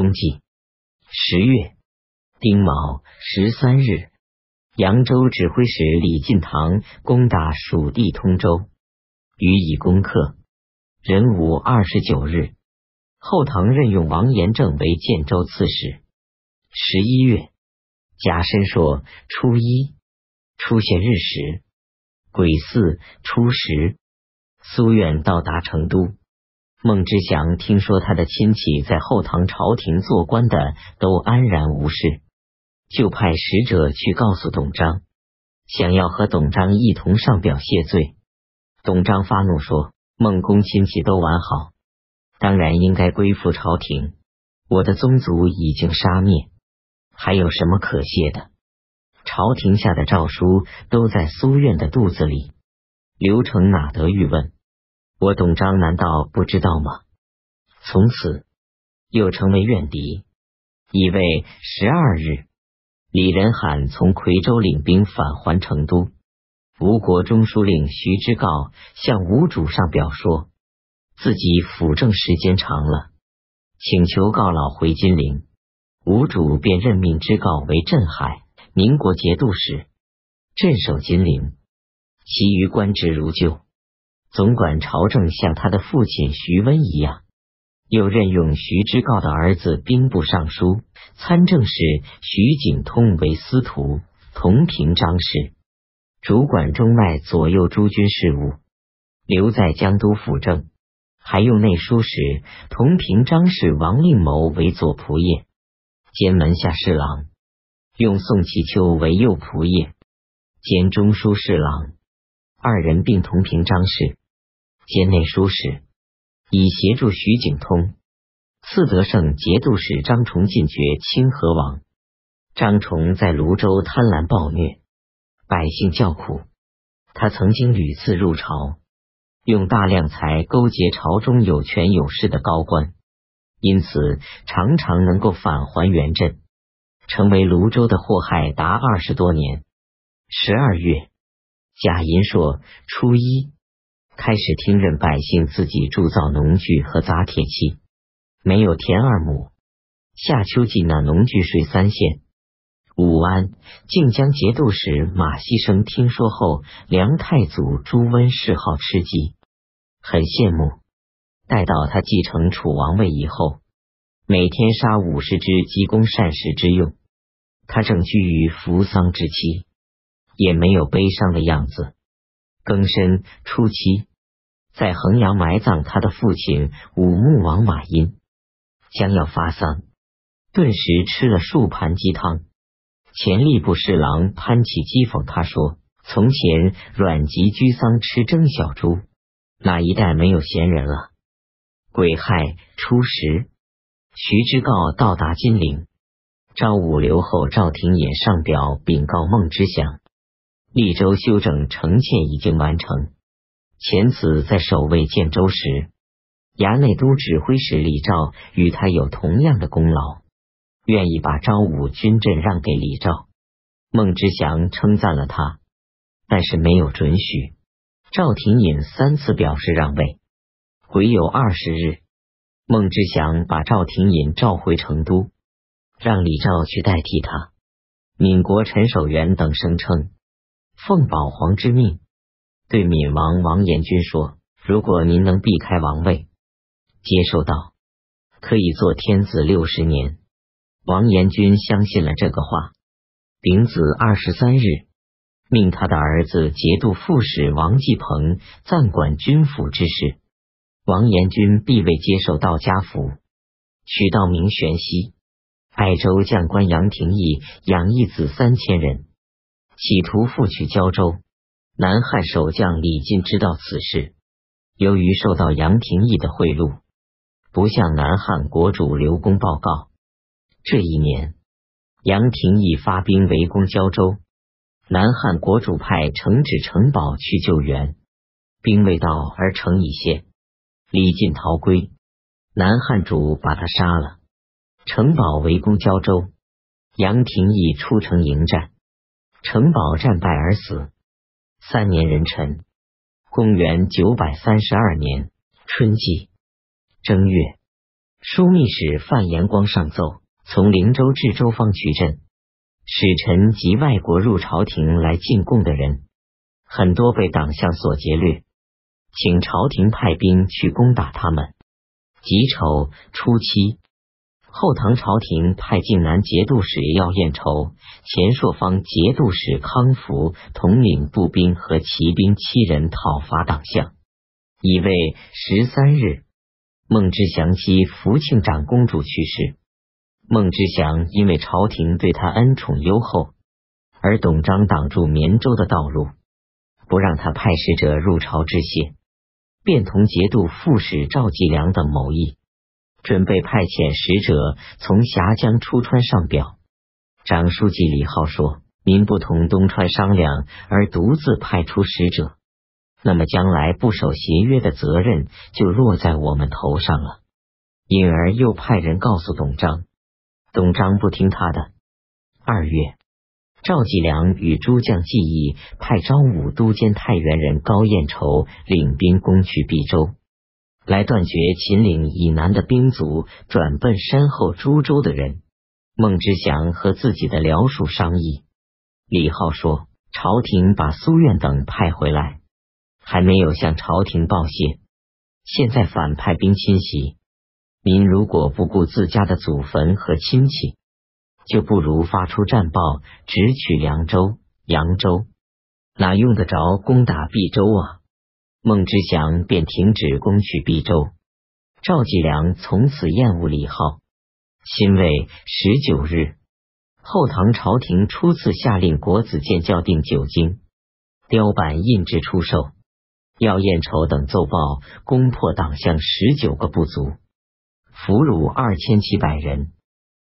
冬季十月丁卯十三日，扬州指挥使李进堂攻打蜀地通州，予以攻克。壬午二十九日，后唐任用王延政为建州刺史。十一月甲申朔初一，出现日食。癸巳初十，苏远到达成都。孟知祥听说他的亲戚在后唐朝廷做官的都安然无事，就派使者去告诉董璋，想要和董璋一同上表谢罪。董璋发怒说：“孟公亲戚都完好，当然应该归附朝廷。我的宗族已经杀灭，还有什么可谢的？朝廷下的诏书都在苏院的肚子里，刘成哪得欲问？”我董璋难道不知道吗？从此又成为怨敌。乙未十二日，李仁罕从夔州领兵返还成都。吴国中书令徐知诰向吴主上表说，自己辅政时间长了，请求告老回金陵。吴主便任命知诰为镇海、宁国节度使，镇守金陵，其余官职如旧。总管朝政，像他的父亲徐温一样，又任用徐知诰的儿子兵部尚书、参政使徐景通为司徒、同平章事，主管中外左右诸军事务，留在江都辅政。还用内书使同平章事王令谋为左仆射，兼门下侍郎；用宋其丘为右仆射，兼中书侍郎。二人并同平章事。兼内书使，以协助徐景通。赐德胜节度使张崇进爵清河王。张崇在泸州贪婪暴虐，百姓叫苦。他曾经屡次入朝，用大量财勾结朝中有权有势的高官，因此常常能够返还原镇，成为泸州的祸害达二十多年。十二月甲寅朔初一。开始听任百姓自己铸造农具和砸铁器，没有田二亩。夏秋季那农具税三县。武安靖江节度使马锡生听说后，梁太祖朱温嗜好吃鸡，很羡慕。待到他继承楚王位以后，每天杀五十只鸡供膳食之用。他正居于扶丧之期，也没有悲伤的样子。庚申初七。在衡阳埋葬他的父亲武穆王马殷，将要发丧，顿时吃了数盘鸡汤。前吏部侍郎潘启讥讽他说：“从前阮籍居丧吃蒸小猪，哪一代没有闲人了？”癸亥初十，徐知诰到达金陵，昭武留后赵廷隐上表禀告孟知祥，利州修整城堑已经完成。前此在守卫建州时，衙内都指挥使李肇与他有同样的功劳，愿意把昭武军镇让给李肇。孟知祥称赞了他，但是没有准许。赵廷隐三次表示让位。癸有二十日，孟知祥把赵廷隐召回成都，让李肇去代替他。闽国陈守元等声称，奉保皇之命。对闽王王延君说：“如果您能避开王位，接受道，可以做天子六十年。”王延君相信了这个话。丙子二十三日，命他的儿子节度副使王继鹏暂管军府之事。王延君必未接受道家府，取道明玄熙。爱州将官杨廷义养义子三千人，企图复取胶州。南汉守将李进知道此事，由于受到杨廷义的贿赂，不向南汉国主刘公报告。这一年，杨廷义发兵围攻胶州，南汉国主派程止、程宝去救援，兵未到而城已陷，李进逃归，南汉主把他杀了。城堡围攻胶州，杨廷义出城迎战，城堡战败而死。三年壬辰，公元九百三十二年春季正月枢密使范延光上奏，从灵州至州方取镇，使臣及外国入朝廷来进贡的人，很多被党项所劫掠，请朝廷派兵去攻打他们。己丑初七，后唐朝廷派晋南节度使要彦筹、前朔方节度使康福统领步兵和骑兵七人讨伐党项。以为十三日。孟知祥妻福庆长公主去世，孟知祥因为朝廷对他恩宠优厚，而董璋挡住绵州的道路，不让他派使者入朝致谢，便同节度副使赵继良等谋议，准备派遣使者从峡江出川上表。长书记李浩说：“您不同东川商量，而独自派出使者。”那么将来不守协约的责任就落在我们头上了。因而又派人告诉董章，董章不听他的。二月，赵继良与诸将计议，派昭武都监太原人高彦筹领兵攻取毕州，来断绝秦岭以南的兵卒转奔山后株洲的人。孟知祥和自己的僚属商议，李浩说：“朝廷把苏苑等派回来。”还没有向朝廷报谢，现在反派兵侵袭，您如果不顾自家的祖坟和亲戚，就不如发出战报，直取凉州、扬州，哪用得着攻打毕州啊？孟知祥便停止攻取毕州，赵继良从此厌恶李浩。辛未十九日，后唐朝廷初次下令国子监校订九经，雕版印制出售。要彦筹等奏报，攻破党项十九个部族，俘虏二千七百人。